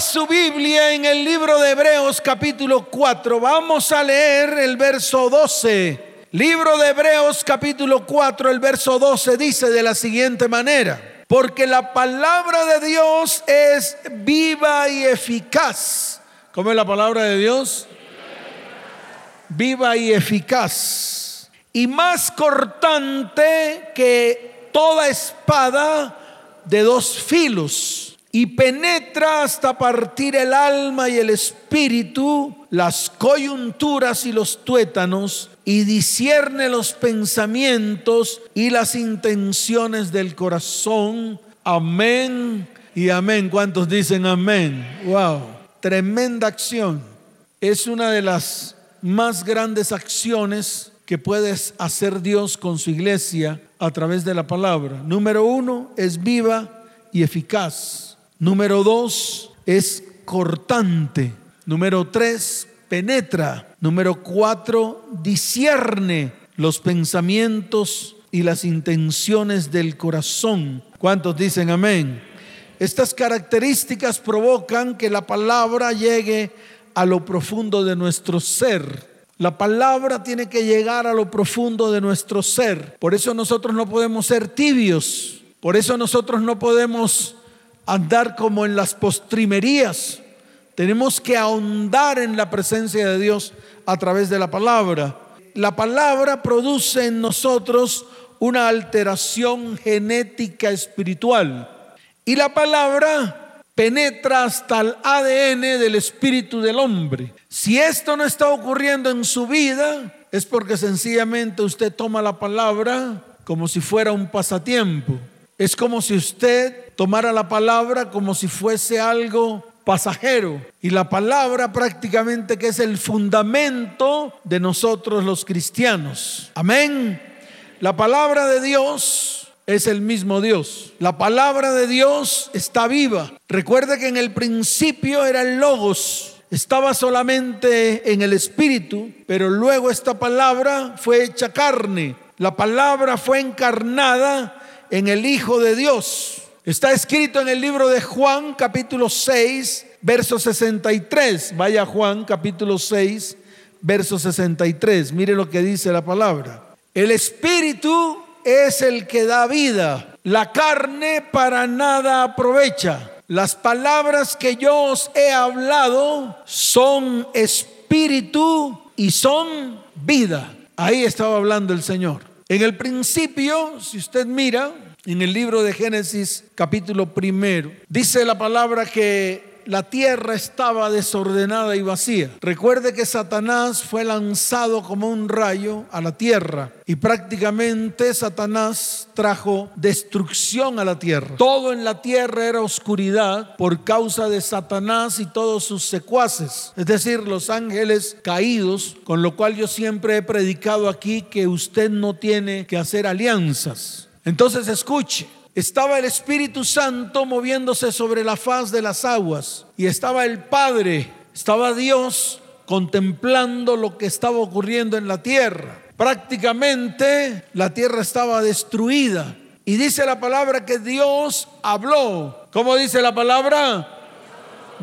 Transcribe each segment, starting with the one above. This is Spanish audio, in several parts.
Su Biblia en el libro de Hebreos capítulo 4. Vamos a leer el verso 12. Libro de Hebreos capítulo 4, el verso 12 dice de la siguiente manera. Porque la palabra de Dios es viva y eficaz. ¿Cómo es la palabra de Dios? Viva y eficaz. Y más cortante que toda espada de dos filos y penetra hasta partir el alma y el espíritu, las coyunturas y los tuétanos, y discierne los pensamientos y las intenciones del corazón. Amén y amén. ¿Cuántos dicen amén? Wow, tremenda acción. Es una de las más grandes acciones que puedes hacer Dios con su iglesia a través de la palabra. Número uno, es viva y eficaz. Número dos, es cortante. Número tres, penetra. Número cuatro, discierne los pensamientos y las intenciones del corazón. ¿Cuántos dicen amén? Estas características provocan que la palabra llegue a lo profundo de nuestro ser. La palabra tiene que llegar a lo profundo de nuestro ser. Por eso nosotros no podemos ser tibios. Por eso nosotros no podemos andar como en las postrimerías. Tenemos que ahondar en la presencia de Dios a través de la palabra. La palabra produce en nosotros una alteración genética espiritual. Y la palabra penetra hasta el ADN del espíritu del hombre. Si esto no está ocurriendo en su vida, es porque sencillamente usted toma la palabra como si fuera un pasatiempo. Es como si usted tomara la palabra como si fuese algo pasajero. Y la palabra prácticamente que es el fundamento de nosotros los cristianos. Amén. La palabra de Dios es el mismo Dios. La palabra de Dios está viva. Recuerde que en el principio era el logos. Estaba solamente en el espíritu, pero luego esta palabra fue hecha carne. La palabra fue encarnada en el Hijo de Dios. Está escrito en el libro de Juan capítulo 6, verso 63. Vaya Juan capítulo 6, verso 63. Mire lo que dice la palabra. El espíritu es el que da vida. La carne para nada aprovecha. Las palabras que yo os he hablado son espíritu y son vida. Ahí estaba hablando el Señor. En el principio, si usted mira, en el libro de Génesis capítulo primero, dice la palabra que la tierra estaba desordenada y vacía. Recuerde que Satanás fue lanzado como un rayo a la tierra y prácticamente Satanás trajo destrucción a la tierra. Todo en la tierra era oscuridad por causa de Satanás y todos sus secuaces, es decir, los ángeles caídos, con lo cual yo siempre he predicado aquí que usted no tiene que hacer alianzas. Entonces escuche, estaba el Espíritu Santo moviéndose sobre la faz de las aguas y estaba el Padre, estaba Dios contemplando lo que estaba ocurriendo en la tierra. Prácticamente la tierra estaba destruida. Y dice la palabra que Dios habló. ¿Cómo dice la palabra?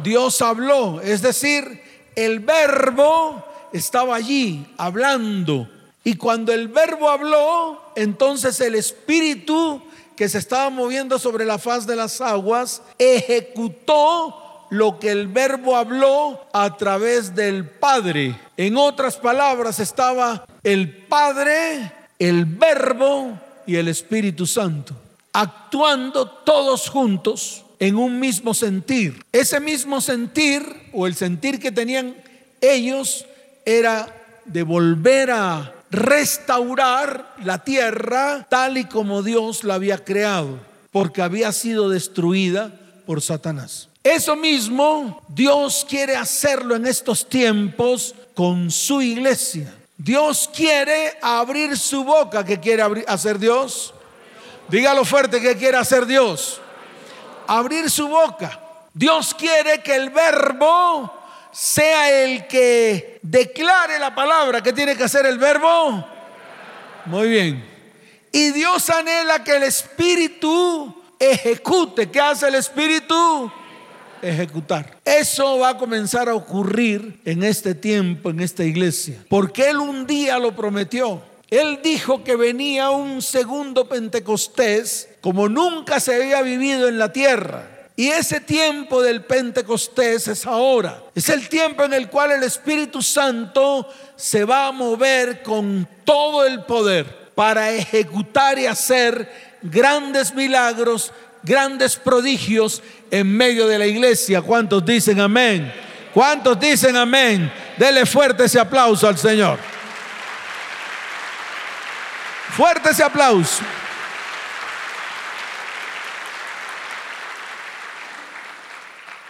Dios habló. Es decir, el verbo estaba allí hablando. Y cuando el verbo habló, entonces el espíritu que se estaba moviendo sobre la faz de las aguas ejecutó lo que el verbo habló a través del Padre. En otras palabras, estaba el Padre, el verbo y el Espíritu Santo, actuando todos juntos en un mismo sentir. Ese mismo sentir o el sentir que tenían ellos era de volver a restaurar la tierra tal y como Dios la había creado, porque había sido destruida por Satanás. Eso mismo Dios quiere hacerlo en estos tiempos con su iglesia. Dios quiere abrir su boca. ¿Qué quiere hacer Dios? Dígalo fuerte, ¿qué quiere hacer Dios? Abrir su boca. Dios quiere que el verbo sea el que declare la palabra. que tiene que hacer el verbo? Muy bien. Y Dios anhela que el Espíritu ejecute. ¿Qué hace el Espíritu? ejecutar. Eso va a comenzar a ocurrir en este tiempo, en esta iglesia, porque Él un día lo prometió. Él dijo que venía un segundo Pentecostés como nunca se había vivido en la tierra. Y ese tiempo del Pentecostés es ahora. Es el tiempo en el cual el Espíritu Santo se va a mover con todo el poder para ejecutar y hacer grandes milagros, grandes prodigios en medio de la iglesia. ¿Cuántos dicen amén? ¿Cuántos dicen amén? Dele fuerte ese aplauso al Señor. Fuerte ese aplauso.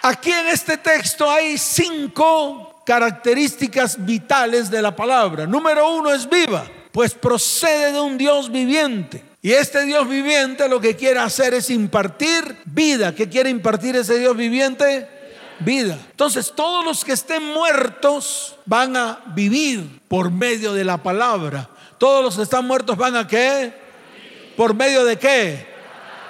Aquí en este texto hay cinco características vitales de la palabra. Número uno es viva, pues procede de un Dios viviente. Y este Dios viviente lo que quiere hacer es impartir vida. ¿Qué quiere impartir ese Dios viviente? Vida. Entonces todos los que estén muertos van a vivir por medio de la palabra. Todos los que están muertos van a qué? ¿Por medio de qué?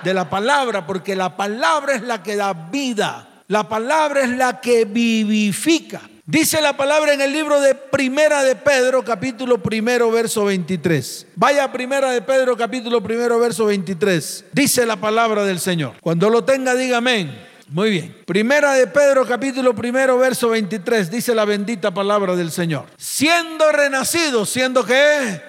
De la palabra, porque la palabra es la que da vida. La palabra es la que vivifica. Dice la palabra en el libro de Primera de Pedro, capítulo primero, verso 23. Vaya Primera de Pedro, capítulo primero, verso 23. Dice la palabra del Señor. Cuando lo tenga, diga amén. Muy bien. Primera de Pedro, capítulo primero, verso 23. Dice la bendita palabra del Señor. Siendo renacidos, siendo qué?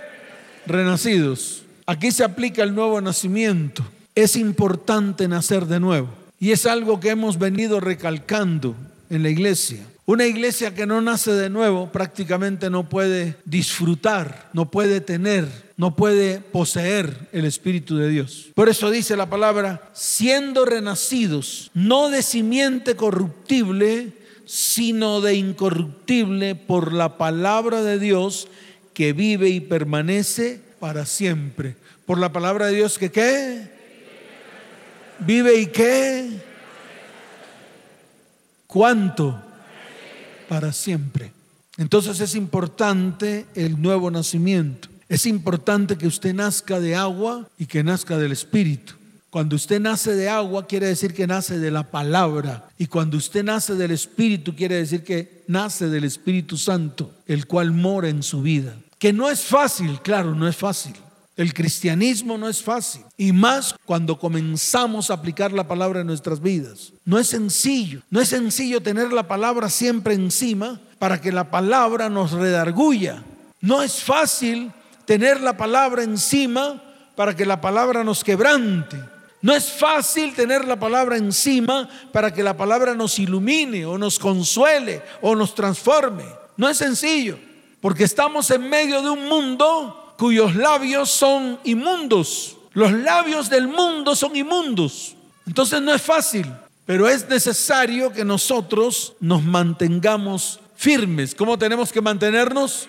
Renacidos. Aquí se aplica el nuevo nacimiento. Es importante nacer de nuevo. Y es algo que hemos venido recalcando en la iglesia. Una iglesia que no nace de nuevo prácticamente no puede disfrutar, no puede tener, no puede poseer el Espíritu de Dios. Por eso dice la palabra, siendo renacidos, no de simiente corruptible, sino de incorruptible por la palabra de Dios que vive y permanece para siempre. Por la palabra de Dios que qué? ¿Vive y qué? ¿Cuánto? Para siempre. Entonces es importante el nuevo nacimiento. Es importante que usted nazca de agua y que nazca del Espíritu. Cuando usted nace de agua quiere decir que nace de la palabra. Y cuando usted nace del Espíritu quiere decir que nace del Espíritu Santo, el cual mora en su vida. Que no es fácil, claro, no es fácil. El cristianismo no es fácil y más cuando comenzamos a aplicar la palabra en nuestras vidas. No es sencillo, no es sencillo tener la palabra siempre encima para que la palabra nos redarguya. No es fácil tener la palabra encima para que la palabra nos quebrante. No es fácil tener la palabra encima para que la palabra nos ilumine o nos consuele o nos transforme. No es sencillo, porque estamos en medio de un mundo cuyos labios son inmundos. Los labios del mundo son inmundos. Entonces no es fácil, pero es necesario que nosotros nos mantengamos firmes. ¿Cómo tenemos que mantenernos?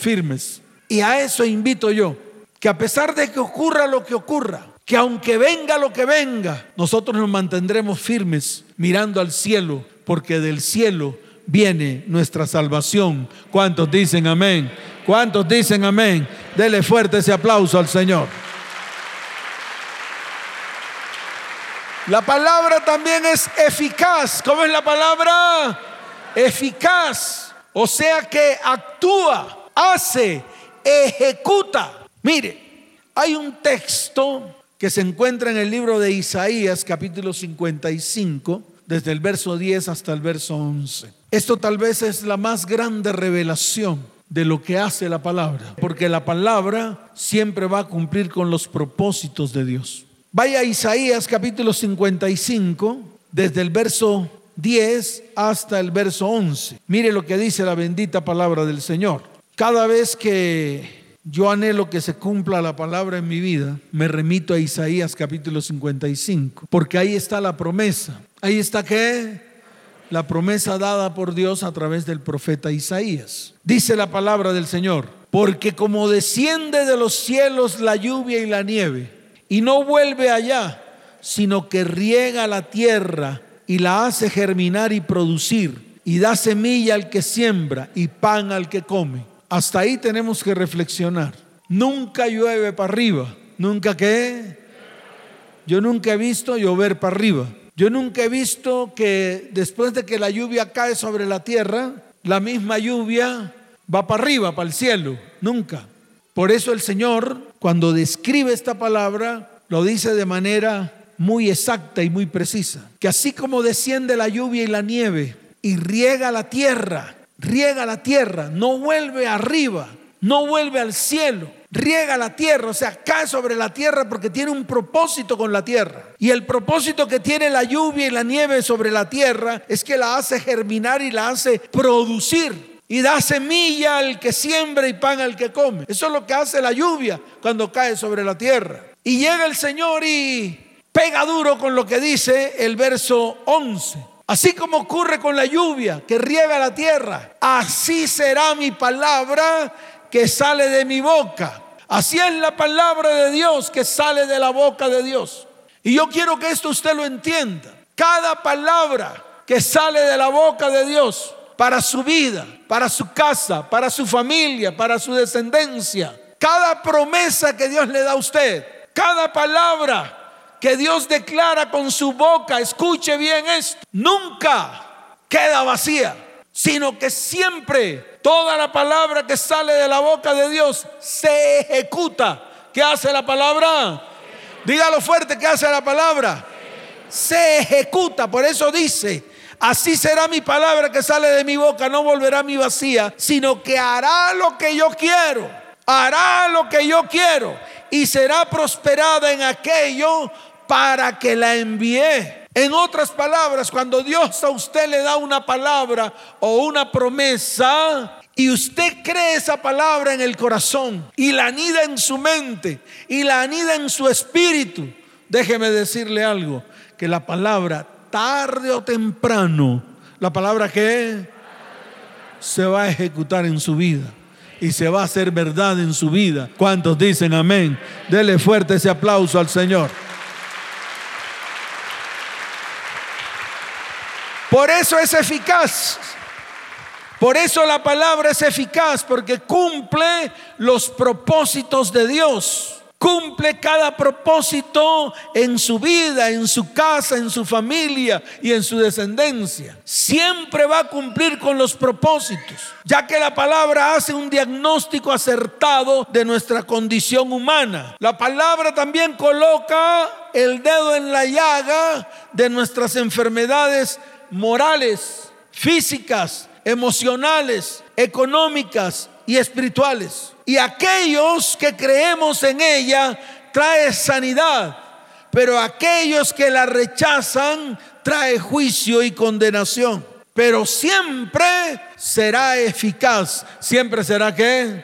Firmes. Y a eso invito yo, que a pesar de que ocurra lo que ocurra, que aunque venga lo que venga, nosotros nos mantendremos firmes mirando al cielo, porque del cielo viene nuestra salvación. ¿Cuántos dicen amén? ¿Cuántos dicen amén? Dele fuerte ese aplauso al Señor. La palabra también es eficaz. ¿Cómo es la palabra? Eficaz. O sea que actúa, hace, ejecuta. Mire, hay un texto que se encuentra en el libro de Isaías capítulo 55, desde el verso 10 hasta el verso 11. Esto tal vez es la más grande revelación de lo que hace la palabra, porque la palabra siempre va a cumplir con los propósitos de Dios. Vaya a Isaías capítulo 55, desde el verso 10 hasta el verso 11. Mire lo que dice la bendita palabra del Señor. Cada vez que yo anhelo que se cumpla la palabra en mi vida, me remito a Isaías capítulo 55, porque ahí está la promesa. Ahí está que la promesa dada por Dios a través del profeta Isaías. Dice la palabra del Señor, porque como desciende de los cielos la lluvia y la nieve, y no vuelve allá, sino que riega la tierra y la hace germinar y producir, y da semilla al que siembra y pan al que come. Hasta ahí tenemos que reflexionar. Nunca llueve para arriba, nunca que... Yo nunca he visto llover para arriba. Yo nunca he visto que después de que la lluvia cae sobre la tierra, la misma lluvia va para arriba, para el cielo. Nunca. Por eso el Señor, cuando describe esta palabra, lo dice de manera muy exacta y muy precisa. Que así como desciende la lluvia y la nieve y riega la tierra, riega la tierra, no vuelve arriba, no vuelve al cielo, riega la tierra, o sea, cae sobre la tierra porque tiene un propósito con la tierra. Y el propósito que tiene la lluvia y la nieve sobre la tierra es que la hace germinar y la hace producir. Y da semilla al que siembra y pan al que come. Eso es lo que hace la lluvia cuando cae sobre la tierra. Y llega el Señor y pega duro con lo que dice el verso 11. Así como ocurre con la lluvia que riega la tierra, así será mi palabra que sale de mi boca. Así es la palabra de Dios que sale de la boca de Dios. Y yo quiero que esto usted lo entienda. Cada palabra que sale de la boca de Dios para su vida, para su casa, para su familia, para su descendencia, cada promesa que Dios le da a usted, cada palabra que Dios declara con su boca, escuche bien esto, nunca queda vacía, sino que siempre Toda la palabra que sale de la boca de Dios se ejecuta. ¿Qué hace la palabra? Dígalo fuerte, ¿qué hace la palabra? Se ejecuta. Por eso dice, así será mi palabra que sale de mi boca, no volverá a mi vacía, sino que hará lo que yo quiero. Hará lo que yo quiero y será prosperada en aquello para que la envíe. En otras palabras, cuando Dios a usted le da una palabra o una promesa y usted cree esa palabra en el corazón y la anida en su mente y la anida en su espíritu, déjeme decirle algo, que la palabra tarde o temprano, la palabra que se va a ejecutar en su vida y se va a hacer verdad en su vida. ¿Cuántos dicen amén? Dele fuerte ese aplauso al Señor. Por eso es eficaz. Por eso la palabra es eficaz, porque cumple los propósitos de Dios. Cumple cada propósito en su vida, en su casa, en su familia y en su descendencia. Siempre va a cumplir con los propósitos, ya que la palabra hace un diagnóstico acertado de nuestra condición humana. La palabra también coloca el dedo en la llaga de nuestras enfermedades morales, físicas, emocionales, económicas y espirituales. Y aquellos que creemos en ella trae sanidad, pero aquellos que la rechazan trae juicio y condenación. Pero siempre será eficaz. Siempre será que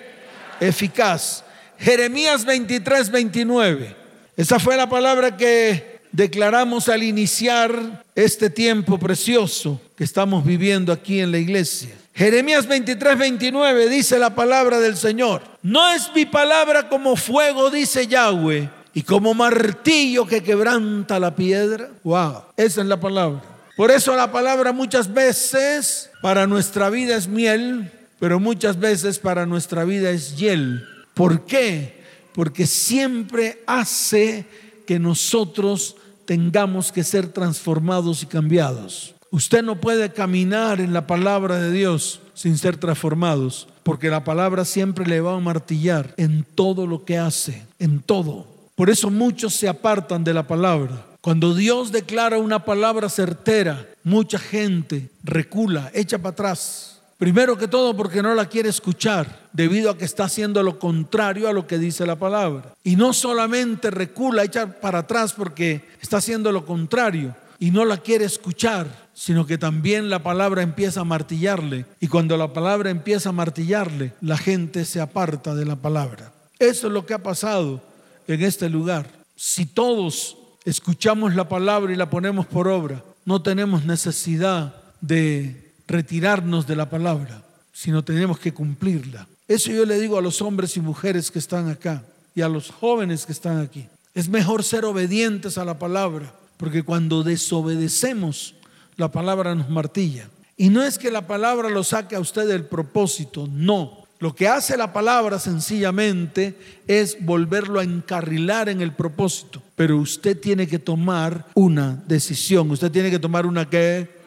eficaz. Jeremías 23, 29. Esa fue la palabra que declaramos al iniciar este tiempo precioso que estamos viviendo aquí en la iglesia. Jeremías 23, 29 dice la palabra del Señor. No es mi palabra como fuego, dice Yahweh, y como martillo que quebranta la piedra. Wow, esa es la palabra. Por eso la palabra muchas veces para nuestra vida es miel, pero muchas veces para nuestra vida es hiel. ¿Por qué? Porque siempre hace que nosotros tengamos que ser transformados y cambiados. Usted no puede caminar en la palabra de Dios sin ser transformados, porque la palabra siempre le va a martillar en todo lo que hace, en todo. Por eso muchos se apartan de la palabra. Cuando Dios declara una palabra certera, mucha gente recula, echa para atrás. Primero que todo porque no la quiere escuchar, debido a que está haciendo lo contrario a lo que dice la palabra. Y no solamente recula, echa para atrás porque está haciendo lo contrario y no la quiere escuchar, sino que también la palabra empieza a martillarle. Y cuando la palabra empieza a martillarle, la gente se aparta de la palabra. Eso es lo que ha pasado en este lugar. Si todos escuchamos la palabra y la ponemos por obra, no tenemos necesidad de retirarnos de la palabra, sino tenemos que cumplirla. Eso yo le digo a los hombres y mujeres que están acá y a los jóvenes que están aquí. Es mejor ser obedientes a la palabra, porque cuando desobedecemos, la palabra nos martilla. Y no es que la palabra lo saque a usted del propósito, no, Lo que hace la palabra sencillamente es volverlo a encarrilar en el propósito. Pero usted tiene que tomar una decisión. Usted tiene que tomar una qué.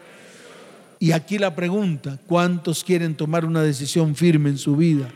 Y aquí la pregunta, ¿cuántos quieren tomar una decisión firme en su vida?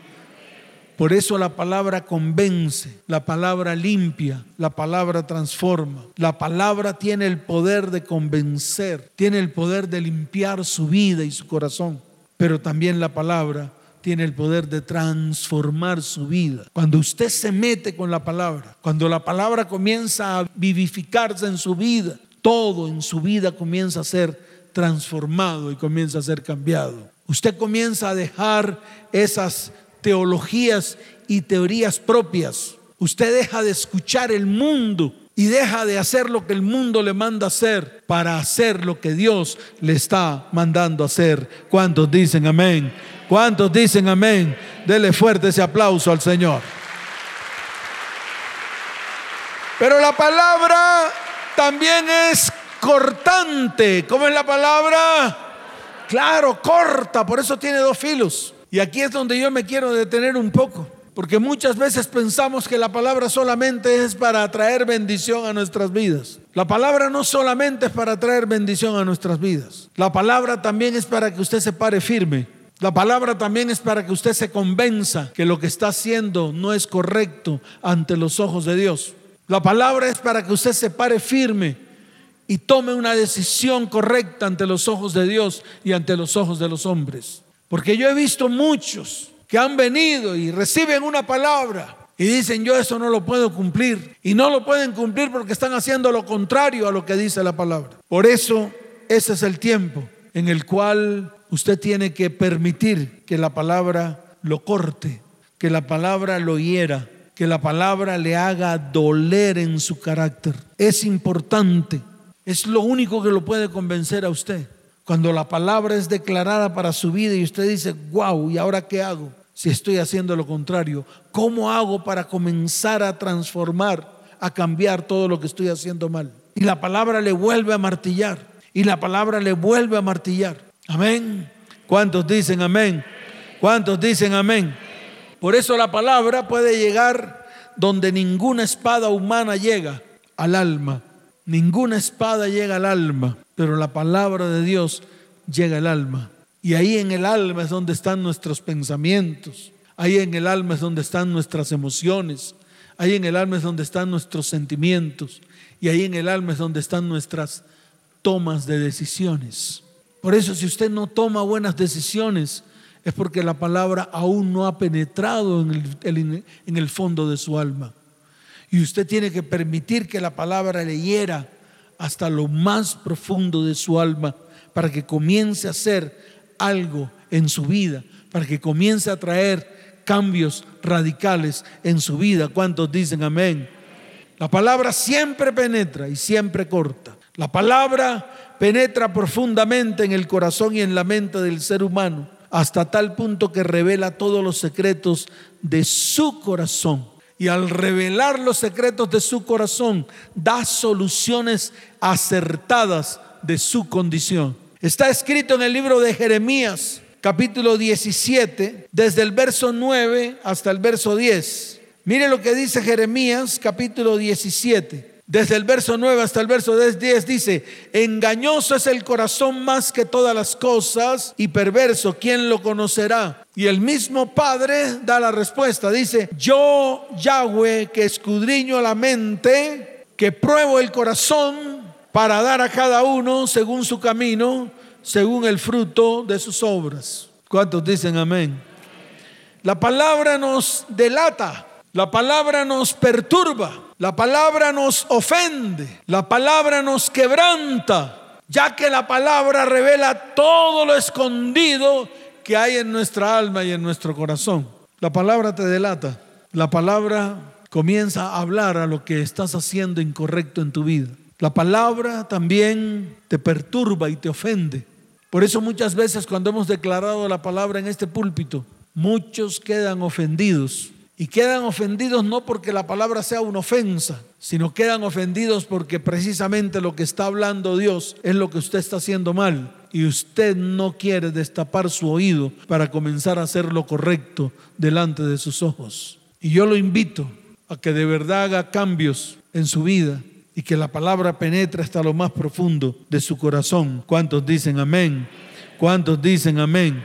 Por eso la palabra convence, la palabra limpia, la palabra transforma. La palabra tiene el poder de convencer, tiene el poder de limpiar su vida y su corazón. Pero también la palabra tiene el poder de transformar su vida. Cuando usted se mete con la palabra, cuando la palabra comienza a vivificarse en su vida, todo en su vida comienza a ser transformado y comienza a ser cambiado. Usted comienza a dejar esas teologías y teorías propias. Usted deja de escuchar el mundo y deja de hacer lo que el mundo le manda hacer para hacer lo que Dios le está mandando hacer. ¿Cuántos dicen amén? ¿Cuántos dicen amén? Dele fuerte ese aplauso al Señor. Pero la palabra también es cortante. ¿Cómo es la palabra? Claro, corta, por eso tiene dos filos. Y aquí es donde yo me quiero detener un poco, porque muchas veces pensamos que la palabra solamente es para traer bendición a nuestras vidas. La palabra no solamente es para traer bendición a nuestras vidas, la palabra también es para que usted se pare firme. La palabra también es para que usted se convenza que lo que está haciendo no es correcto ante los ojos de Dios. La palabra es para que usted se pare firme y tome una decisión correcta ante los ojos de Dios y ante los ojos de los hombres. Porque yo he visto muchos que han venido y reciben una palabra y dicen yo eso no lo puedo cumplir. Y no lo pueden cumplir porque están haciendo lo contrario a lo que dice la palabra. Por eso ese es el tiempo en el cual usted tiene que permitir que la palabra lo corte, que la palabra lo hiera, que la palabra le haga doler en su carácter. Es importante, es lo único que lo puede convencer a usted. Cuando la palabra es declarada para su vida y usted dice, wow, ¿y ahora qué hago? Si estoy haciendo lo contrario, ¿cómo hago para comenzar a transformar, a cambiar todo lo que estoy haciendo mal? Y la palabra le vuelve a martillar. Y la palabra le vuelve a martillar. Amén. ¿Cuántos dicen amén? ¿Cuántos dicen amén? Por eso la palabra puede llegar donde ninguna espada humana llega al alma. Ninguna espada llega al alma pero la palabra de Dios llega al alma. Y ahí en el alma es donde están nuestros pensamientos, ahí en el alma es donde están nuestras emociones, ahí en el alma es donde están nuestros sentimientos y ahí en el alma es donde están nuestras tomas de decisiones. Por eso si usted no toma buenas decisiones es porque la palabra aún no ha penetrado en el, en el fondo de su alma. Y usted tiene que permitir que la palabra le hiera hasta lo más profundo de su alma para que comience a hacer algo en su vida, para que comience a traer cambios radicales en su vida. ¿Cuántos dicen amén? La palabra siempre penetra y siempre corta. La palabra penetra profundamente en el corazón y en la mente del ser humano hasta tal punto que revela todos los secretos de su corazón y al revelar los secretos de su corazón, da soluciones acertadas de su condición. Está escrito en el libro de Jeremías, capítulo 17, desde el verso 9 hasta el verso 10. Mire lo que dice Jeremías, capítulo 17. Desde el verso 9 hasta el verso 10 dice, engañoso es el corazón más que todas las cosas y perverso, ¿quién lo conocerá? Y el mismo Padre da la respuesta, dice, yo Yahweh que escudriño la mente, que pruebo el corazón para dar a cada uno según su camino, según el fruto de sus obras. ¿Cuántos dicen amén? La palabra nos delata, la palabra nos perturba. La palabra nos ofende, la palabra nos quebranta, ya que la palabra revela todo lo escondido que hay en nuestra alma y en nuestro corazón. La palabra te delata, la palabra comienza a hablar a lo que estás haciendo incorrecto en tu vida. La palabra también te perturba y te ofende. Por eso muchas veces cuando hemos declarado la palabra en este púlpito, muchos quedan ofendidos y quedan ofendidos no porque la palabra sea una ofensa, sino quedan ofendidos porque precisamente lo que está hablando Dios es lo que usted está haciendo mal. y usted no quiere destapar su oído para comenzar a hacer lo correcto delante de sus ojos. Y yo lo invito a que de verdad haga cambios en su vida y que la palabra penetre hasta lo más profundo de su corazón. ¿Cuántos dicen amén? ¿Cuántos dicen amén?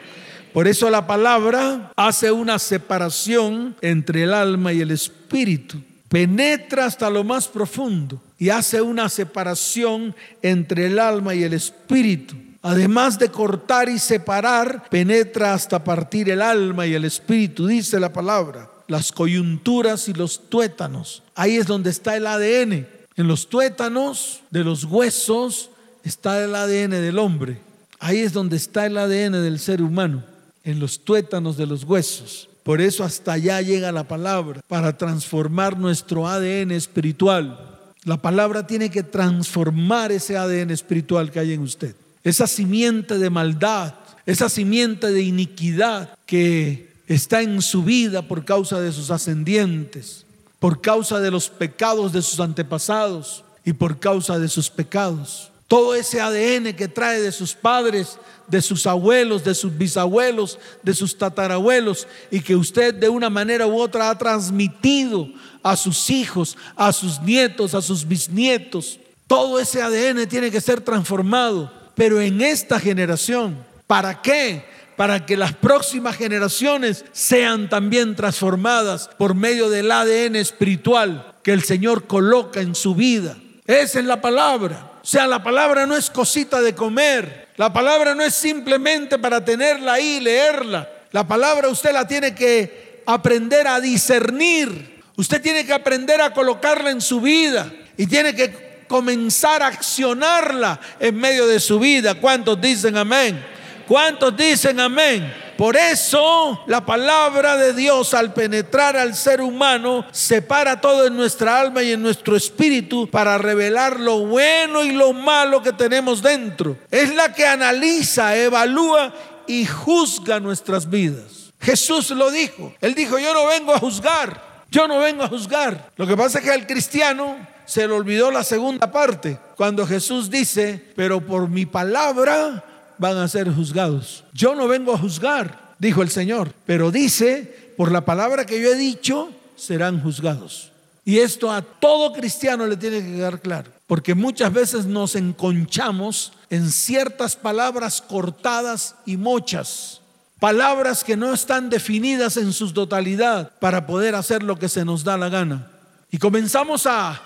Por eso la palabra hace una separación entre el alma y el espíritu. Penetra hasta lo más profundo y hace una separación entre el alma y el espíritu. Además de cortar y separar, penetra hasta partir el alma y el espíritu, dice la palabra. Las coyunturas y los tuétanos. Ahí es donde está el ADN. En los tuétanos de los huesos está el ADN del hombre. Ahí es donde está el ADN del ser humano en los tuétanos de los huesos. Por eso hasta allá llega la palabra, para transformar nuestro ADN espiritual. La palabra tiene que transformar ese ADN espiritual que hay en usted. Esa simiente de maldad, esa simiente de iniquidad que está en su vida por causa de sus ascendientes, por causa de los pecados de sus antepasados y por causa de sus pecados. Todo ese ADN que trae de sus padres, de sus abuelos, de sus bisabuelos, de sus tatarabuelos, y que usted de una manera u otra ha transmitido a sus hijos, a sus nietos, a sus bisnietos. Todo ese ADN tiene que ser transformado, pero en esta generación. ¿Para qué? Para que las próximas generaciones sean también transformadas por medio del ADN espiritual que el Señor coloca en su vida. Esa es la palabra. O sea, la palabra no es cosita de comer. La palabra no es simplemente para tenerla ahí y leerla. La palabra usted la tiene que aprender a discernir. Usted tiene que aprender a colocarla en su vida y tiene que comenzar a accionarla en medio de su vida. ¿Cuántos dicen amén? ¿Cuántos dicen amén? Por eso la palabra de Dios al penetrar al ser humano separa todo en nuestra alma y en nuestro espíritu para revelar lo bueno y lo malo que tenemos dentro. Es la que analiza, evalúa y juzga nuestras vidas. Jesús lo dijo. Él dijo, yo no vengo a juzgar. Yo no vengo a juzgar. Lo que pasa es que al cristiano se le olvidó la segunda parte, cuando Jesús dice, pero por mi palabra van a ser juzgados. Yo no vengo a juzgar, dijo el Señor, pero dice, por la palabra que yo he dicho, serán juzgados. Y esto a todo cristiano le tiene que quedar claro, porque muchas veces nos enconchamos en ciertas palabras cortadas y mochas, palabras que no están definidas en su totalidad para poder hacer lo que se nos da la gana. Y comenzamos a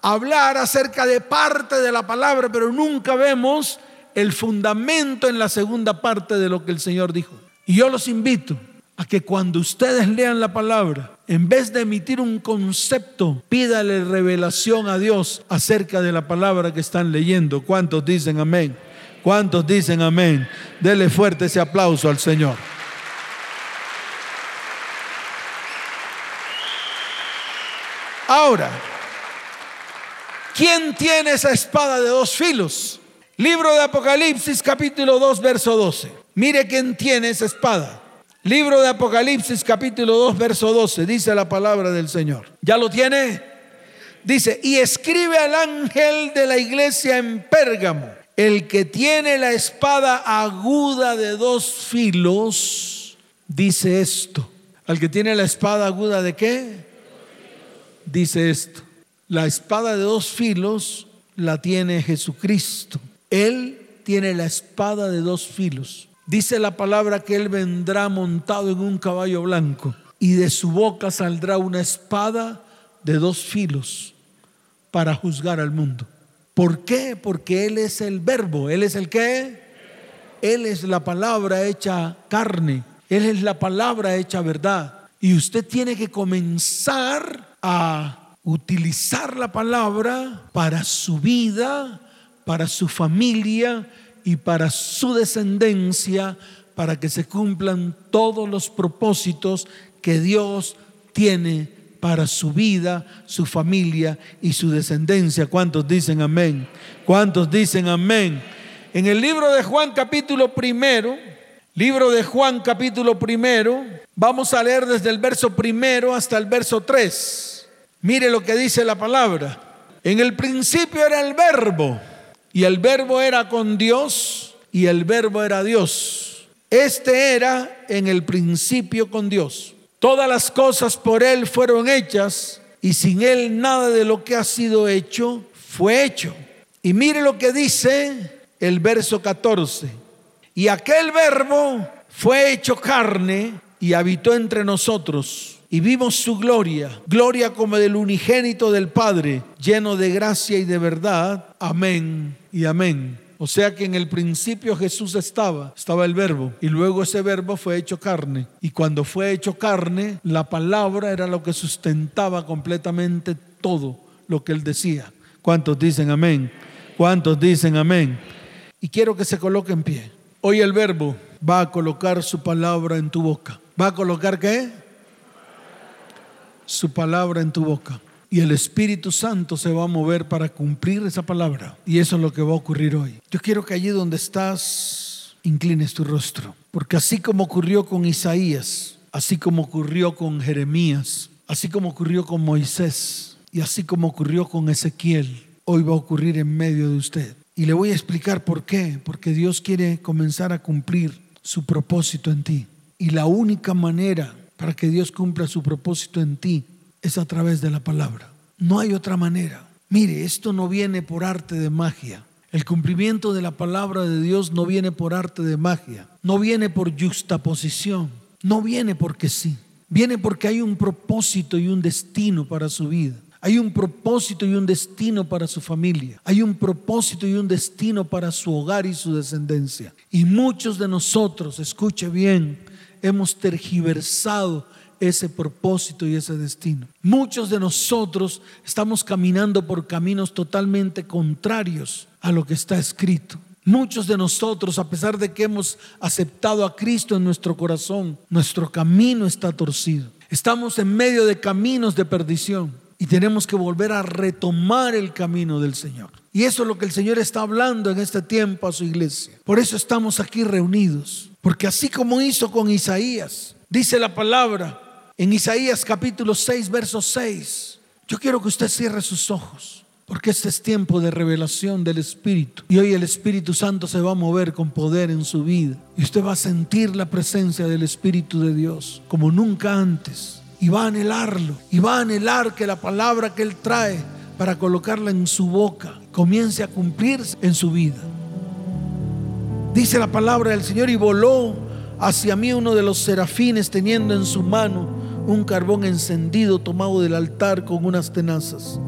hablar acerca de parte de la palabra, pero nunca vemos el fundamento en la segunda parte de lo que el Señor dijo. Y yo los invito a que cuando ustedes lean la palabra, en vez de emitir un concepto, pídale revelación a Dios acerca de la palabra que están leyendo. ¿Cuántos dicen amén? ¿Cuántos dicen amén? Dele fuerte ese aplauso al Señor. Ahora, ¿quién tiene esa espada de dos filos? Libro de Apocalipsis capítulo 2 verso 12. Mire quién tiene esa espada. Libro de Apocalipsis capítulo 2 verso 12. Dice la palabra del Señor. ¿Ya lo tiene? Dice, y escribe al ángel de la iglesia en Pérgamo, el que tiene la espada aguda de dos filos, dice esto. Al que tiene la espada aguda de qué? Dice esto. La espada de dos filos la tiene Jesucristo. Él tiene la espada de dos filos. Dice la palabra que Él vendrá montado en un caballo blanco y de su boca saldrá una espada de dos filos para juzgar al mundo. ¿Por qué? Porque Él es el verbo. ¿Él es el qué? Él es la palabra hecha carne. Él es la palabra hecha verdad. Y usted tiene que comenzar a utilizar la palabra para su vida, para su familia y para su descendencia, para que se cumplan todos los propósitos que Dios tiene para su vida, su familia y su descendencia. ¿Cuántos dicen amén? ¿Cuántos dicen amén? En el libro de Juan capítulo primero, libro de Juan capítulo primero, vamos a leer desde el verso primero hasta el verso 3. Mire lo que dice la palabra. En el principio era el verbo y el verbo era con Dios y el verbo era Dios. Este era en el principio con Dios. Todas las cosas por Él fueron hechas y sin Él nada de lo que ha sido hecho fue hecho. Y mire lo que dice el verso 14. Y aquel verbo fue hecho carne y habitó entre nosotros. Y vimos su gloria, gloria como del unigénito del Padre, lleno de gracia y de verdad. Amén y amén. O sea que en el principio Jesús estaba, estaba el verbo, y luego ese verbo fue hecho carne. Y cuando fue hecho carne, la palabra era lo que sustentaba completamente todo lo que él decía. ¿Cuántos dicen amén? ¿Cuántos dicen amén? Y quiero que se coloque en pie. Hoy el verbo va a colocar su palabra en tu boca. ¿Va a colocar qué? Su palabra en tu boca. Y el Espíritu Santo se va a mover para cumplir esa palabra. Y eso es lo que va a ocurrir hoy. Yo quiero que allí donde estás, inclines tu rostro. Porque así como ocurrió con Isaías, así como ocurrió con Jeremías, así como ocurrió con Moisés y así como ocurrió con Ezequiel, hoy va a ocurrir en medio de usted. Y le voy a explicar por qué. Porque Dios quiere comenzar a cumplir su propósito en ti. Y la única manera para que Dios cumpla su propósito en ti es a través de la palabra. No hay otra manera. Mire, esto no viene por arte de magia. El cumplimiento de la palabra de Dios no viene por arte de magia. No viene por juxtaposición. No viene porque sí. Viene porque hay un propósito y un destino para su vida. Hay un propósito y un destino para su familia. Hay un propósito y un destino para su hogar y su descendencia. Y muchos de nosotros, escuche bien, hemos tergiversado ese propósito y ese destino. Muchos de nosotros estamos caminando por caminos totalmente contrarios a lo que está escrito. Muchos de nosotros, a pesar de que hemos aceptado a Cristo en nuestro corazón, nuestro camino está torcido. Estamos en medio de caminos de perdición. Y tenemos que volver a retomar el camino del Señor. Y eso es lo que el Señor está hablando en este tiempo a su iglesia. Por eso estamos aquí reunidos. Porque así como hizo con Isaías, dice la palabra en Isaías capítulo 6, verso 6. Yo quiero que usted cierre sus ojos. Porque este es tiempo de revelación del Espíritu. Y hoy el Espíritu Santo se va a mover con poder en su vida. Y usted va a sentir la presencia del Espíritu de Dios como nunca antes y va a anhelarlo y va a anhelar que la palabra que Él trae para colocarla en su boca comience a cumplirse en su vida. Dice la palabra del Señor y voló hacia mí uno de los serafines teniendo en su mano un carbón encendido tomado del altar con unas tenazas.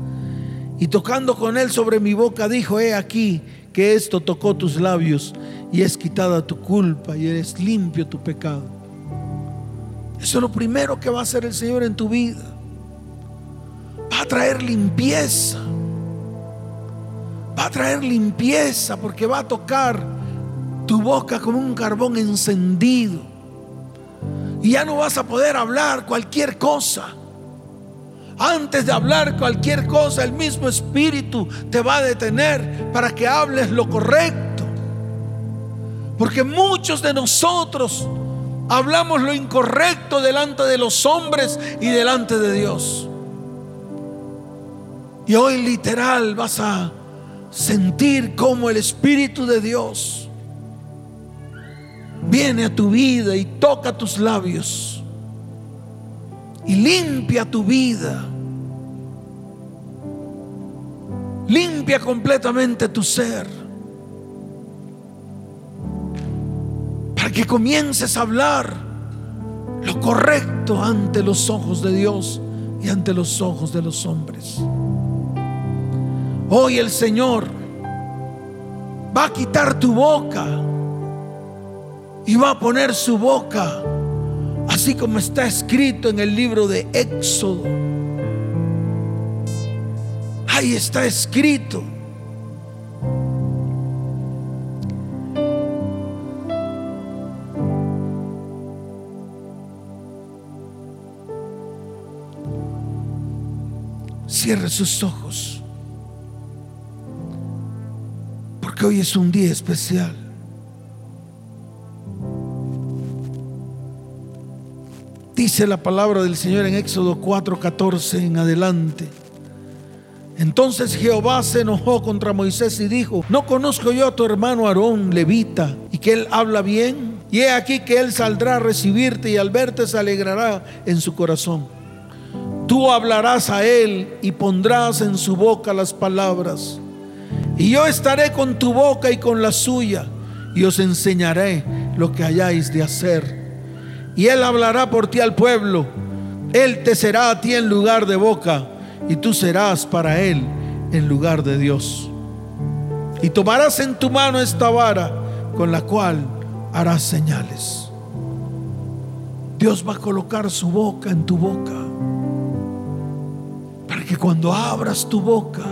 Y tocando con él sobre mi boca dijo, he aquí que esto tocó tus labios y es quitada tu culpa y eres limpio tu pecado. Eso es lo primero que va a hacer el Señor en tu vida. Va a traer limpieza. Va a traer limpieza porque va a tocar tu boca como un carbón encendido. Y ya no vas a poder hablar cualquier cosa. Antes de hablar cualquier cosa, el mismo Espíritu te va a detener para que hables lo correcto. Porque muchos de nosotros hablamos lo incorrecto delante de los hombres y delante de Dios. Y hoy literal vas a sentir como el Espíritu de Dios viene a tu vida y toca tus labios y limpia tu vida. Limpia completamente tu ser. que comiences a hablar lo correcto ante los ojos de Dios y ante los ojos de los hombres. Hoy el Señor va a quitar tu boca y va a poner su boca así como está escrito en el libro de Éxodo. Ahí está escrito Cierre sus ojos. Porque hoy es un día especial. Dice la palabra del Señor en Éxodo 4:14 en adelante. Entonces Jehová se enojó contra Moisés y dijo, ¿no conozco yo a tu hermano Aarón, levita, y que él habla bien? Y he aquí que él saldrá a recibirte y al verte se alegrará en su corazón. Tú hablarás a él y pondrás en su boca las palabras. Y yo estaré con tu boca y con la suya y os enseñaré lo que hayáis de hacer. Y él hablará por ti al pueblo. Él te será a ti en lugar de boca y tú serás para él en lugar de Dios. Y tomarás en tu mano esta vara con la cual harás señales. Dios va a colocar su boca en tu boca para que cuando abras tu boca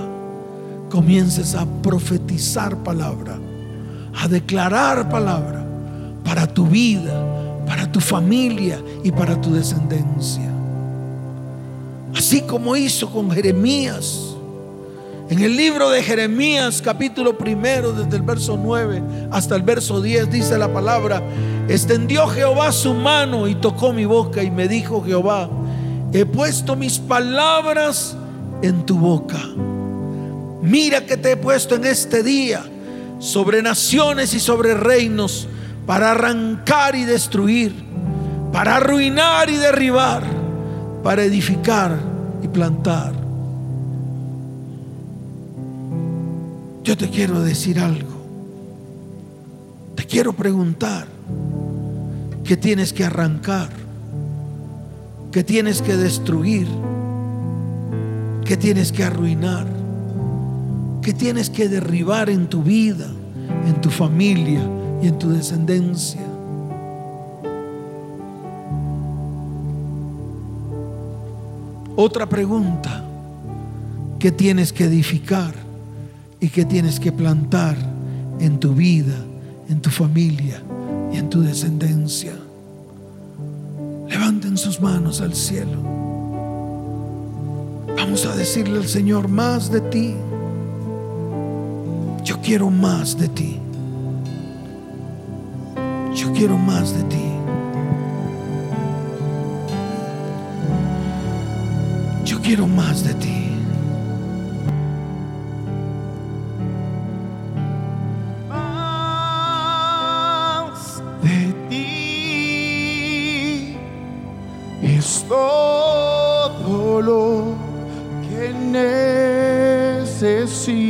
comiences a profetizar palabra, a declarar palabra para tu vida, para tu familia y para tu descendencia. Así como hizo con Jeremías. En el libro de Jeremías capítulo primero, desde el verso 9 hasta el verso 10, dice la palabra, extendió Jehová su mano y tocó mi boca y me dijo Jehová, he puesto mis palabras en tu boca. Mira que te he puesto en este día sobre naciones y sobre reinos para arrancar y destruir, para arruinar y derribar, para edificar y plantar. Yo te quiero decir algo. Te quiero preguntar qué tienes que arrancar, qué tienes que destruir, qué tienes que arruinar que tienes que derribar en tu vida, en tu familia y en tu descendencia. Otra pregunta, ¿qué tienes que edificar y qué tienes que plantar en tu vida, en tu familia y en tu descendencia? Levanten sus manos al cielo. Vamos a decirle al Señor más de ti. Yo quiero más de ti. Quiero más de ti. Yo quiero más de ti. Más de ti es todo lo que necesito.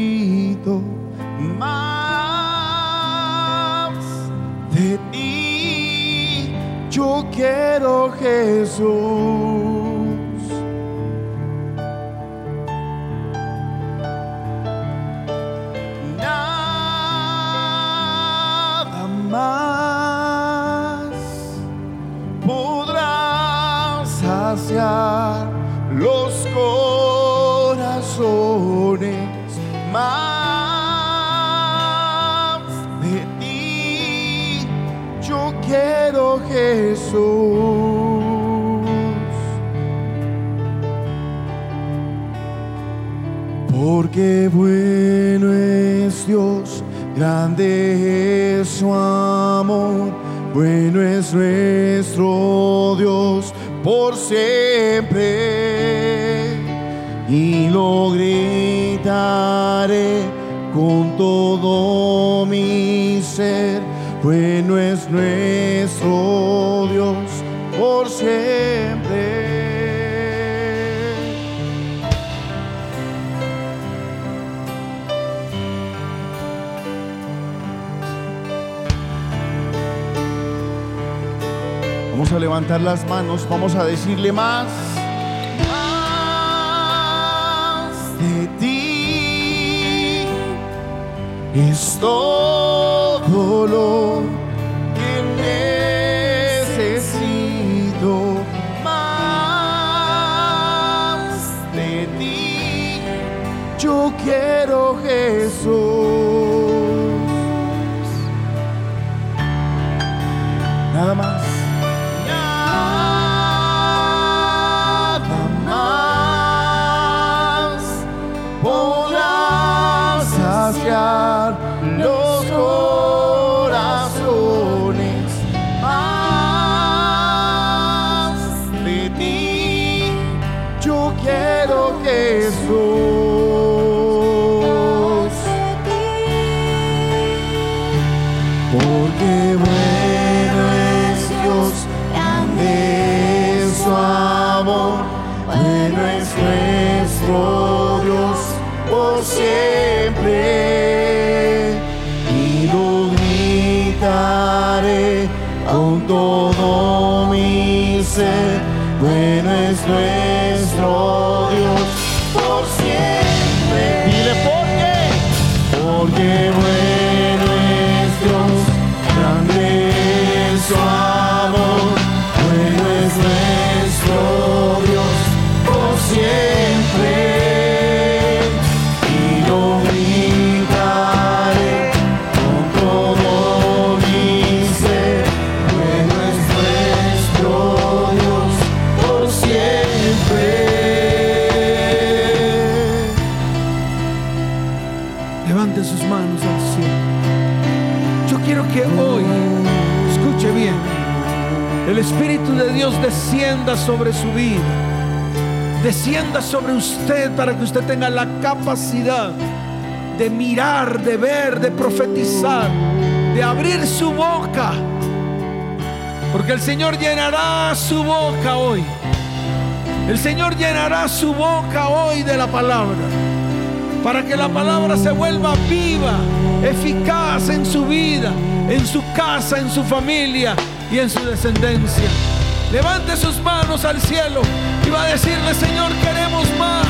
Por siempre. Y lo gritaré con todo mi ser, bueno es nuestro Dios por siempre. Levantar las manos, vamos a decirle más. Más de ti es todo lo que necesito. Más de ti yo quiero Jesús. Nada más. Ser. Bueno es nuestro Dios por siempre. Dile por qué. Porque sobre su vida. Descienda sobre usted para que usted tenga la capacidad de mirar, de ver, de profetizar, de abrir su boca. Porque el Señor llenará su boca hoy. El Señor llenará su boca hoy de la palabra para que la palabra se vuelva viva, eficaz en su vida, en su casa, en su familia y en su descendencia. Levante sus manos al cielo y va a decirle, Señor, queremos más,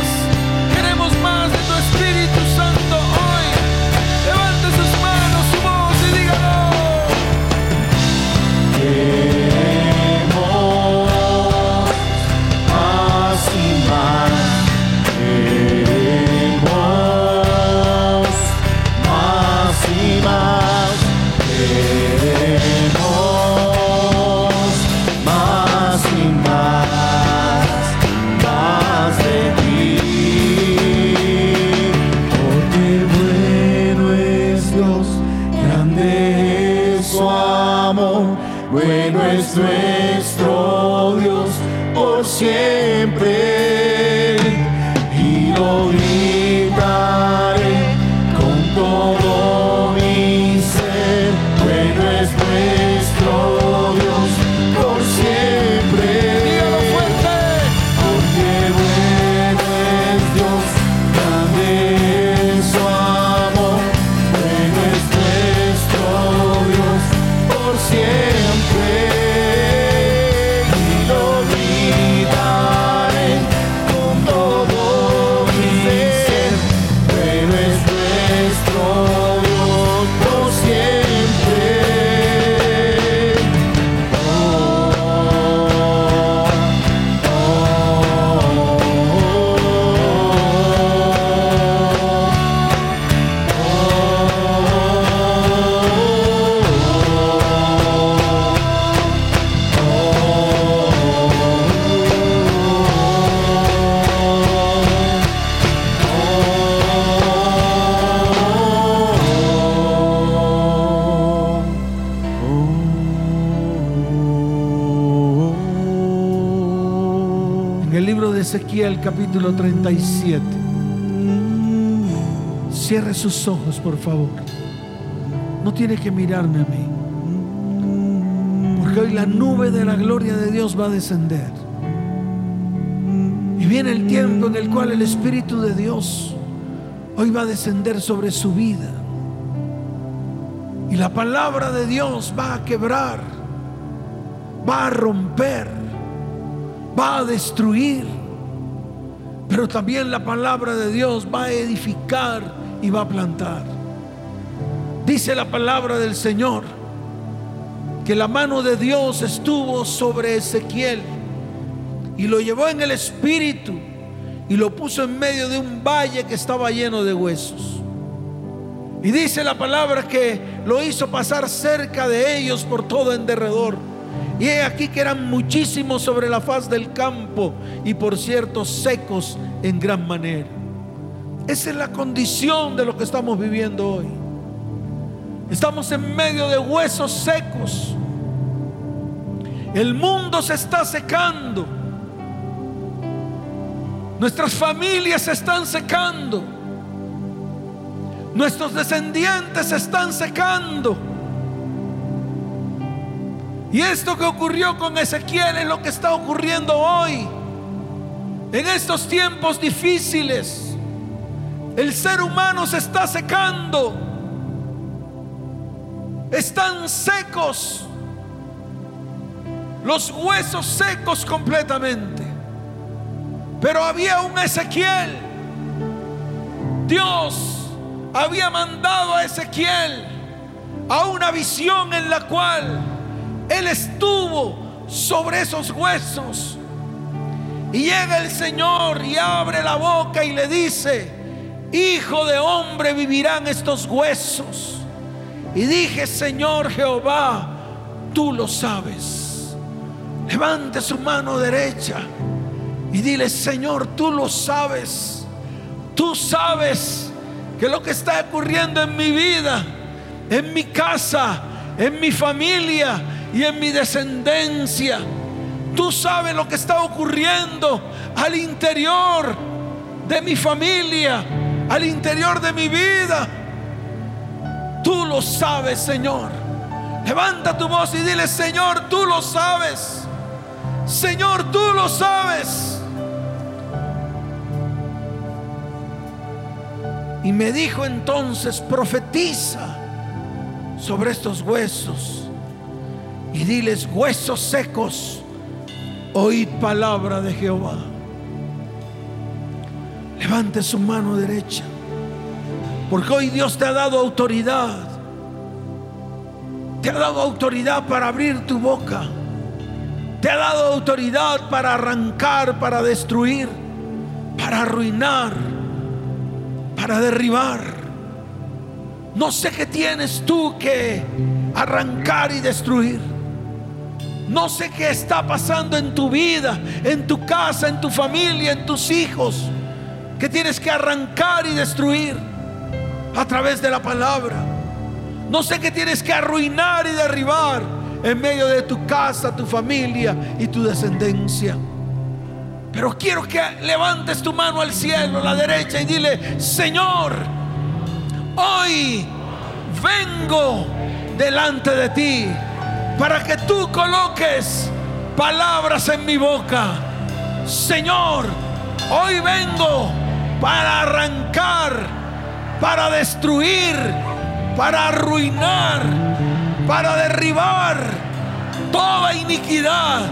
capítulo 37. Cierre sus ojos, por favor. No tiene que mirarme a mí. Porque hoy la nube de la gloria de Dios va a descender. Y viene el tiempo en el cual el Espíritu de Dios hoy va a descender sobre su vida. Y la palabra de Dios va a quebrar, va a romper, va a destruir. Pero también la palabra de Dios va a edificar y va a plantar. Dice la palabra del Señor que la mano de Dios estuvo sobre Ezequiel y lo llevó en el espíritu y lo puso en medio de un valle que estaba lleno de huesos. Y dice la palabra que lo hizo pasar cerca de ellos por todo en derredor. Y he aquí que eran muchísimos sobre la faz del campo y por cierto secos en gran manera. Esa es la condición de lo que estamos viviendo hoy. Estamos en medio de huesos secos. El mundo se está secando. Nuestras familias se están secando. Nuestros descendientes se están secando. Y esto que ocurrió con Ezequiel es lo que está ocurriendo hoy. En estos tiempos difíciles, el ser humano se está secando. Están secos. los huesos secos completamente. Pero había un Ezequiel. Dios había mandado a Ezequiel a una visión en la cual él estuvo sobre esos huesos. Y llega el Señor y abre la boca y le dice, Hijo de hombre, vivirán estos huesos. Y dije, Señor Jehová, tú lo sabes. Levante su mano derecha y dile, Señor, tú lo sabes. Tú sabes que lo que está ocurriendo en mi vida, en mi casa, en mi familia y en mi descendencia. Tú sabes lo que está ocurriendo al interior de mi familia, al interior de mi vida. Tú lo sabes, Señor. Levanta tu voz y dile, Señor, tú lo sabes. Señor, tú lo sabes. Y me dijo entonces, profetiza sobre estos huesos y diles, huesos secos, oíd palabra de Jehová. Levante su mano derecha. Porque hoy Dios te ha dado autoridad. Te ha dado autoridad para abrir tu boca. Te ha dado autoridad para arrancar, para destruir, para arruinar, para derribar. No sé qué tienes tú que arrancar y destruir. No sé qué está pasando en tu vida, en tu casa, en tu familia, en tus hijos que tienes que arrancar y destruir a través de la palabra. No sé qué tienes que arruinar y derribar en medio de tu casa, tu familia y tu descendencia. Pero quiero que levantes tu mano al cielo, a la derecha, y dile, Señor, hoy vengo delante de ti para que tú coloques palabras en mi boca. Señor, hoy vengo para arrancar, para destruir, para arruinar, para derribar toda iniquidad,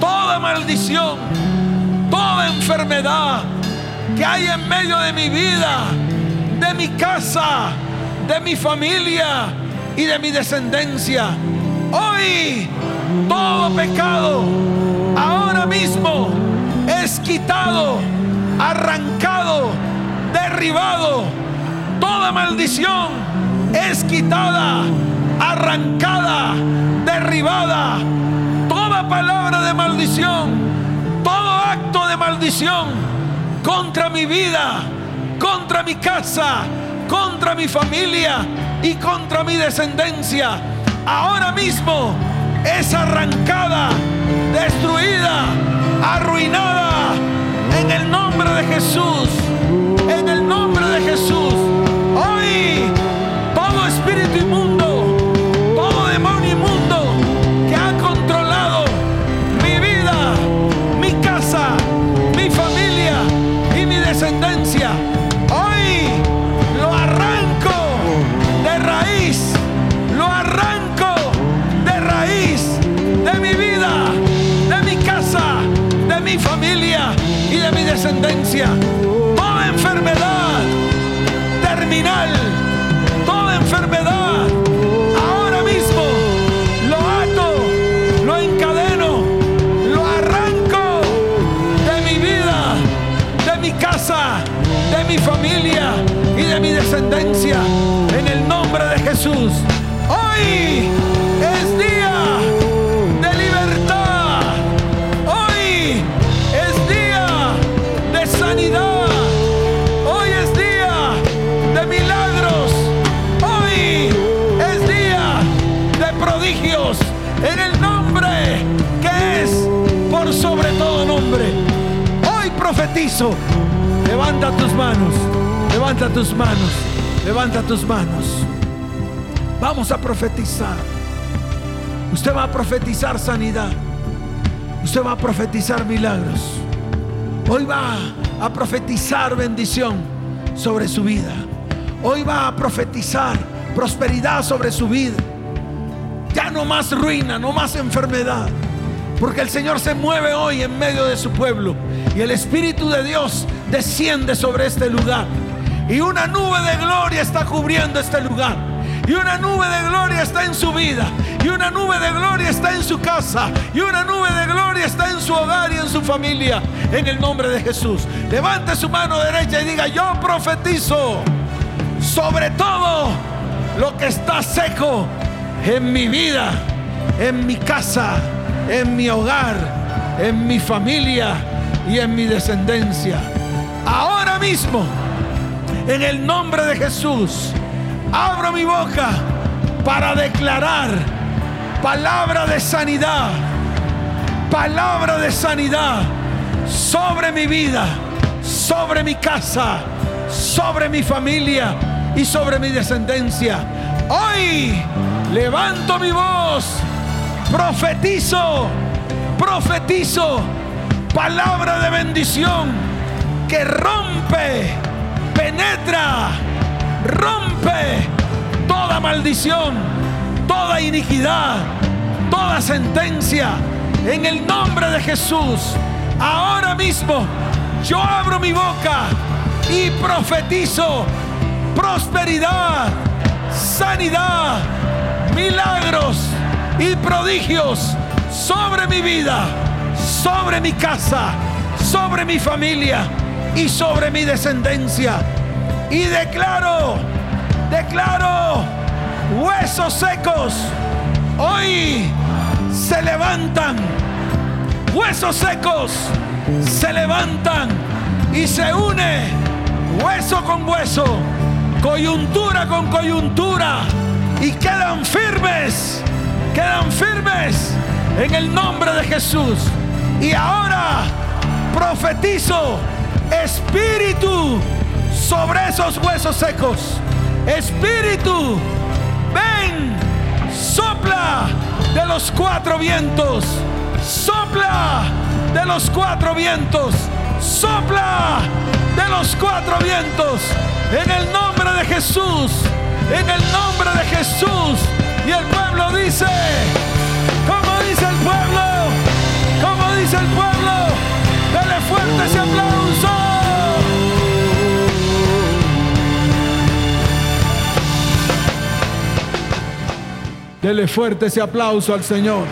toda maldición, toda enfermedad que hay en medio de mi vida, de mi casa, de mi familia y de mi descendencia. Hoy todo pecado ahora mismo es quitado arrancado, derribado. Toda maldición es quitada, arrancada, derribada. Toda palabra de maldición, todo acto de maldición contra mi vida, contra mi casa, contra mi familia y contra mi descendencia. Ahora mismo es arrancada, destruida, arruinada en el nombre de Jesús. En el nombre de Jesús. Hoy familia y de mi descendencia. Toda enfermedad terminal, toda enfermedad, ahora mismo lo ato, lo encadeno, lo arranco de mi vida, de mi casa, de mi familia y de mi descendencia. En el nombre de Jesús. Hoy Levanta tus manos. Levanta tus manos. Levanta tus manos. Vamos a profetizar. Usted va a profetizar sanidad. Usted va a profetizar milagros. Hoy va a profetizar bendición sobre su vida. Hoy va a profetizar prosperidad sobre su vida. Ya no más ruina, no más enfermedad. Porque el Señor se mueve hoy en medio de su pueblo. Y el Espíritu de Dios desciende sobre este lugar. Y una nube de gloria está cubriendo este lugar. Y una nube de gloria está en su vida. Y una nube de gloria está en su casa. Y una nube de gloria está en su hogar y en su familia. En el nombre de Jesús. Levante su mano derecha y diga, yo profetizo sobre todo lo que está seco en mi vida, en mi casa, en mi hogar, en mi familia y en mi descendencia. Ahora mismo, en el nombre de Jesús, abro mi boca para declarar palabra de sanidad, palabra de sanidad sobre mi vida, sobre mi casa, sobre mi familia y sobre mi descendencia. Hoy levanto mi voz, profetizo, profetizo palabra de bendición que rompe, penetra, rompe toda maldición, toda iniquidad, toda sentencia. En el nombre de Jesús, ahora mismo yo abro mi boca y profetizo prosperidad, sanidad, milagros y prodigios sobre mi vida, sobre mi casa, sobre mi familia y sobre mi descendencia. Y declaro, declaro, huesos secos, hoy se levantan, huesos secos se levantan y se une hueso con hueso coyuntura con coyuntura y quedan firmes, quedan firmes en el nombre de Jesús. Y ahora profetizo espíritu sobre esos huesos secos. Espíritu, ven, sopla de los cuatro vientos, sopla de los cuatro vientos, sopla de los cuatro vientos en el nombre de Jesús, en el nombre de Jesús. Y el pueblo dice, como dice el pueblo, dale fuerte ese aplauso. Dele fuerte ese aplauso al Señor.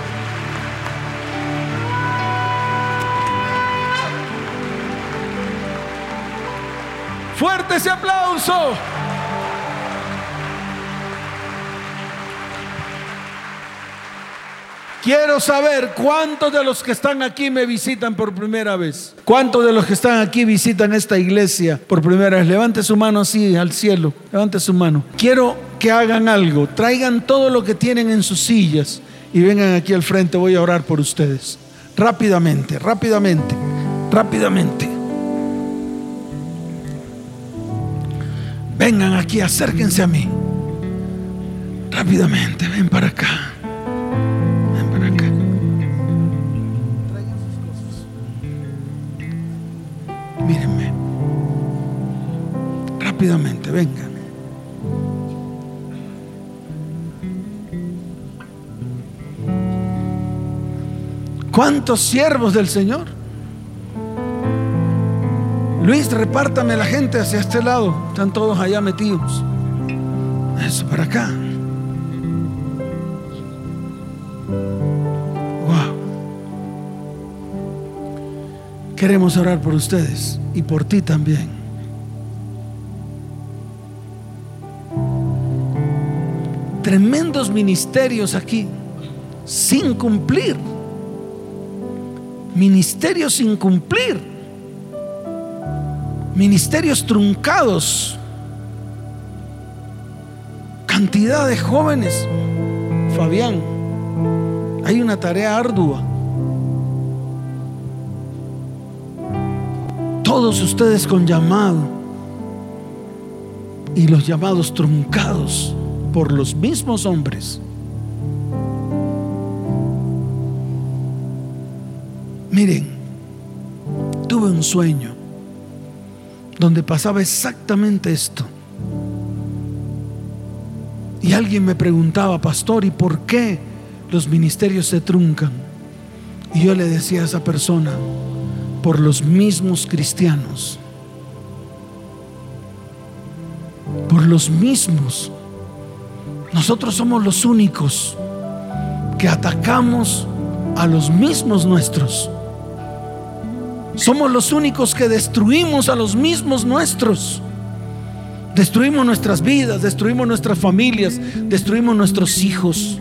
Fuerte ese aplauso. Quiero saber cuántos de los que están aquí me visitan por primera vez. ¿Cuántos de los que están aquí visitan esta iglesia por primera vez? Levante su mano así al cielo. Levante su mano. Quiero que hagan algo. Traigan todo lo que tienen en sus sillas y vengan aquí al frente. Voy a orar por ustedes. Rápidamente, rápidamente, rápidamente. Vengan aquí, acérquense a mí. Rápidamente, ven para acá. Rápidamente, vengan. ¿Cuántos siervos del Señor? Luis, repártame la gente hacia este lado. Están todos allá metidos. Eso para acá. Wow. Queremos orar por ustedes y por ti también. Tremendos ministerios aquí sin cumplir. Ministerios sin cumplir ministerios truncados, cantidad de jóvenes. Fabián, hay una tarea ardua. Todos ustedes con llamado y los llamados truncados por los mismos hombres. Miren, tuve un sueño donde pasaba exactamente esto. Y alguien me preguntaba, pastor, ¿y por qué los ministerios se truncan? Y yo le decía a esa persona, por los mismos cristianos, por los mismos, nosotros somos los únicos que atacamos a los mismos nuestros. Somos los únicos que destruimos a los mismos nuestros. Destruimos nuestras vidas, destruimos nuestras familias, destruimos nuestros hijos,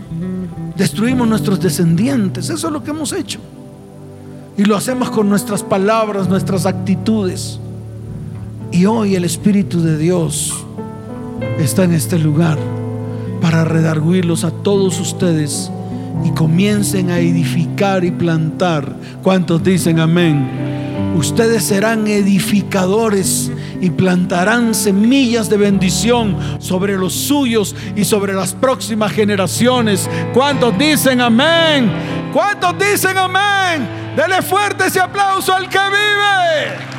destruimos nuestros descendientes. Eso es lo que hemos hecho. Y lo hacemos con nuestras palabras, nuestras actitudes. Y hoy el Espíritu de Dios está en este lugar para redarguirlos a todos ustedes y comiencen a edificar y plantar. ¿Cuántos dicen amén? Ustedes serán edificadores y plantarán semillas de bendición sobre los suyos y sobre las próximas generaciones. ¿Cuántos dicen amén? ¿Cuántos dicen amén? Dele fuerte ese aplauso al que vive.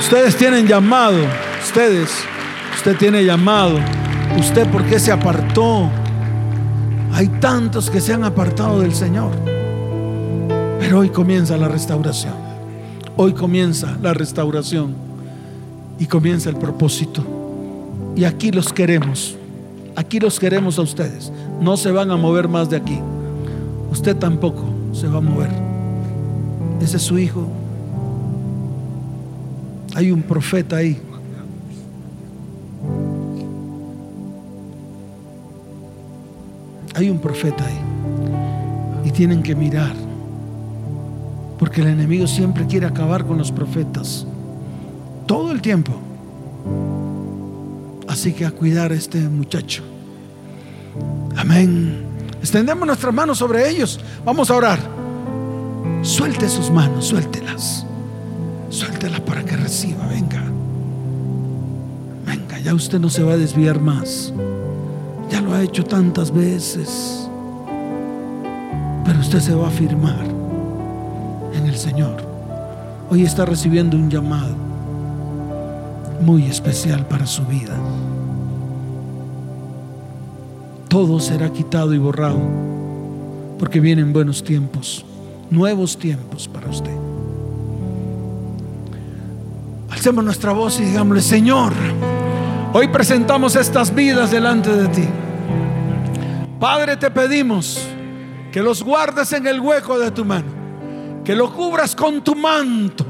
Ustedes tienen llamado, ustedes, usted tiene llamado. ¿Usted por qué se apartó? Hay tantos que se han apartado del Señor. Pero hoy comienza la restauración. Hoy comienza la restauración. Y comienza el propósito. Y aquí los queremos. Aquí los queremos a ustedes. No se van a mover más de aquí. Usted tampoco se va a mover. Ese es su hijo. Hay un profeta ahí. Hay un profeta ahí. Y tienen que mirar. Porque el enemigo siempre quiere acabar con los profetas. Todo el tiempo. Así que a cuidar a este muchacho. Amén. Extendemos nuestras manos sobre ellos. Vamos a orar. Suelte sus manos, suéltelas. Suéltelas para que reciba. Venga. Venga, ya usted no se va a desviar más. Ya lo ha hecho tantas veces. Pero usted se va a afirmar en el Señor. Hoy está recibiendo un llamado muy especial para su vida. Todo será quitado y borrado porque vienen buenos tiempos, nuevos tiempos para usted. Alcemos nuestra voz y digámosle, Señor, Hoy presentamos estas vidas delante de ti. Padre, te pedimos que los guardes en el hueco de tu mano, que los cubras con tu manto,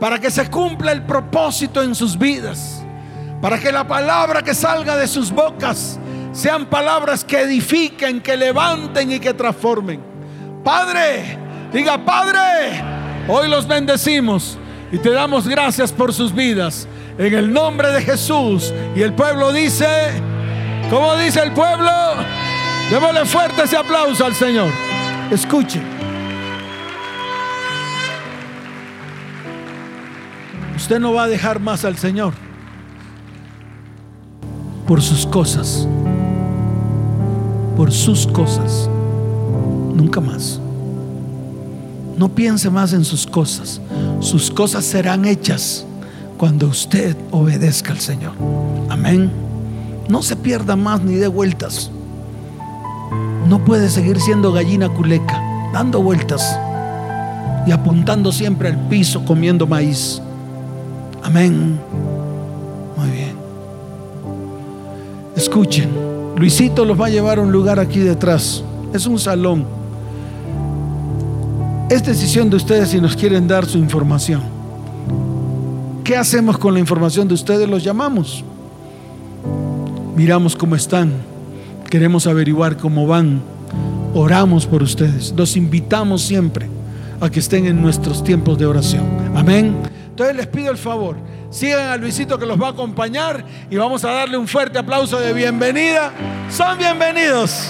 para que se cumpla el propósito en sus vidas, para que la palabra que salga de sus bocas sean palabras que edifiquen, que levanten y que transformen. Padre, diga, Padre, hoy los bendecimos y te damos gracias por sus vidas en el nombre de Jesús. Y el pueblo dice, ¿cómo dice el pueblo? Démosle fuerte ese aplauso al Señor. Escuche. Usted no va a dejar más al Señor por sus cosas, por sus cosas, nunca más. No piense más en sus cosas. Sus cosas serán hechas cuando usted obedezca al Señor. Amén. No se pierda más ni de vueltas. No puede seguir siendo gallina culeca, dando vueltas y apuntando siempre al piso comiendo maíz. Amén. Muy bien. Escuchen, Luisito los va a llevar a un lugar aquí detrás. Es un salón. Es decisión de ustedes si nos quieren dar su información. ¿Qué hacemos con la información de ustedes? Los llamamos. Miramos cómo están. Queremos averiguar cómo van. Oramos por ustedes. Los invitamos siempre a que estén en nuestros tiempos de oración. Amén. Entonces les pido el favor. Sigan a Luisito que los va a acompañar y vamos a darle un fuerte aplauso de bienvenida. Son bienvenidos.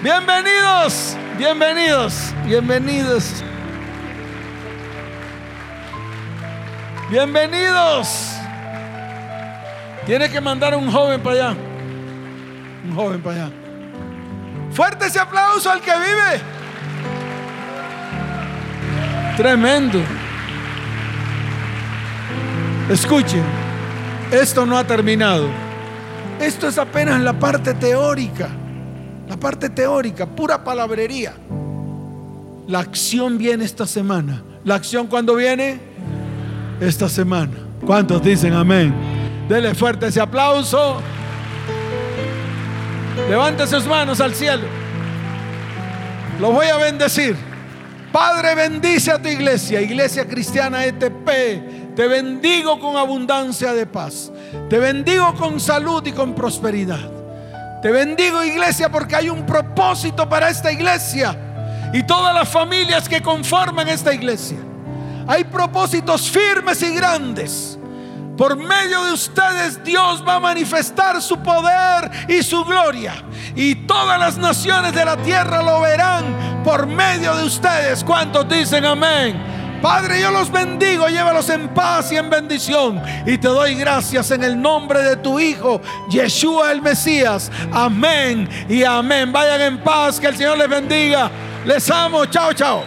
Bienvenidos. Bienvenidos. Bienvenidos. Bienvenidos. Tiene que mandar un joven para allá. Un joven para allá. Fuerte ese aplauso al que vive. Tremendo. Escuchen, esto no ha terminado. Esto es apenas la parte teórica. La parte teórica, pura palabrería. La acción viene esta semana. ¿La acción cuando viene? Esta semana. ¿Cuántos dicen amén? Dele fuerte ese aplauso. Levante sus manos al cielo. Lo voy a bendecir. Padre, bendice a tu iglesia, Iglesia Cristiana ETP. Te bendigo con abundancia de paz. Te bendigo con salud y con prosperidad. Te bendigo, iglesia, porque hay un propósito para esta iglesia y todas las familias que conforman esta iglesia. Hay propósitos firmes y grandes. Por medio de ustedes Dios va a manifestar su poder y su gloria. Y todas las naciones de la tierra lo verán por medio de ustedes. ¿Cuántos dicen amén? Padre, yo los bendigo, llévalos en paz y en bendición. Y te doy gracias en el nombre de tu Hijo, Yeshua el Mesías. Amén y amén. Vayan en paz, que el Señor les bendiga. Les amo. Chao, chao.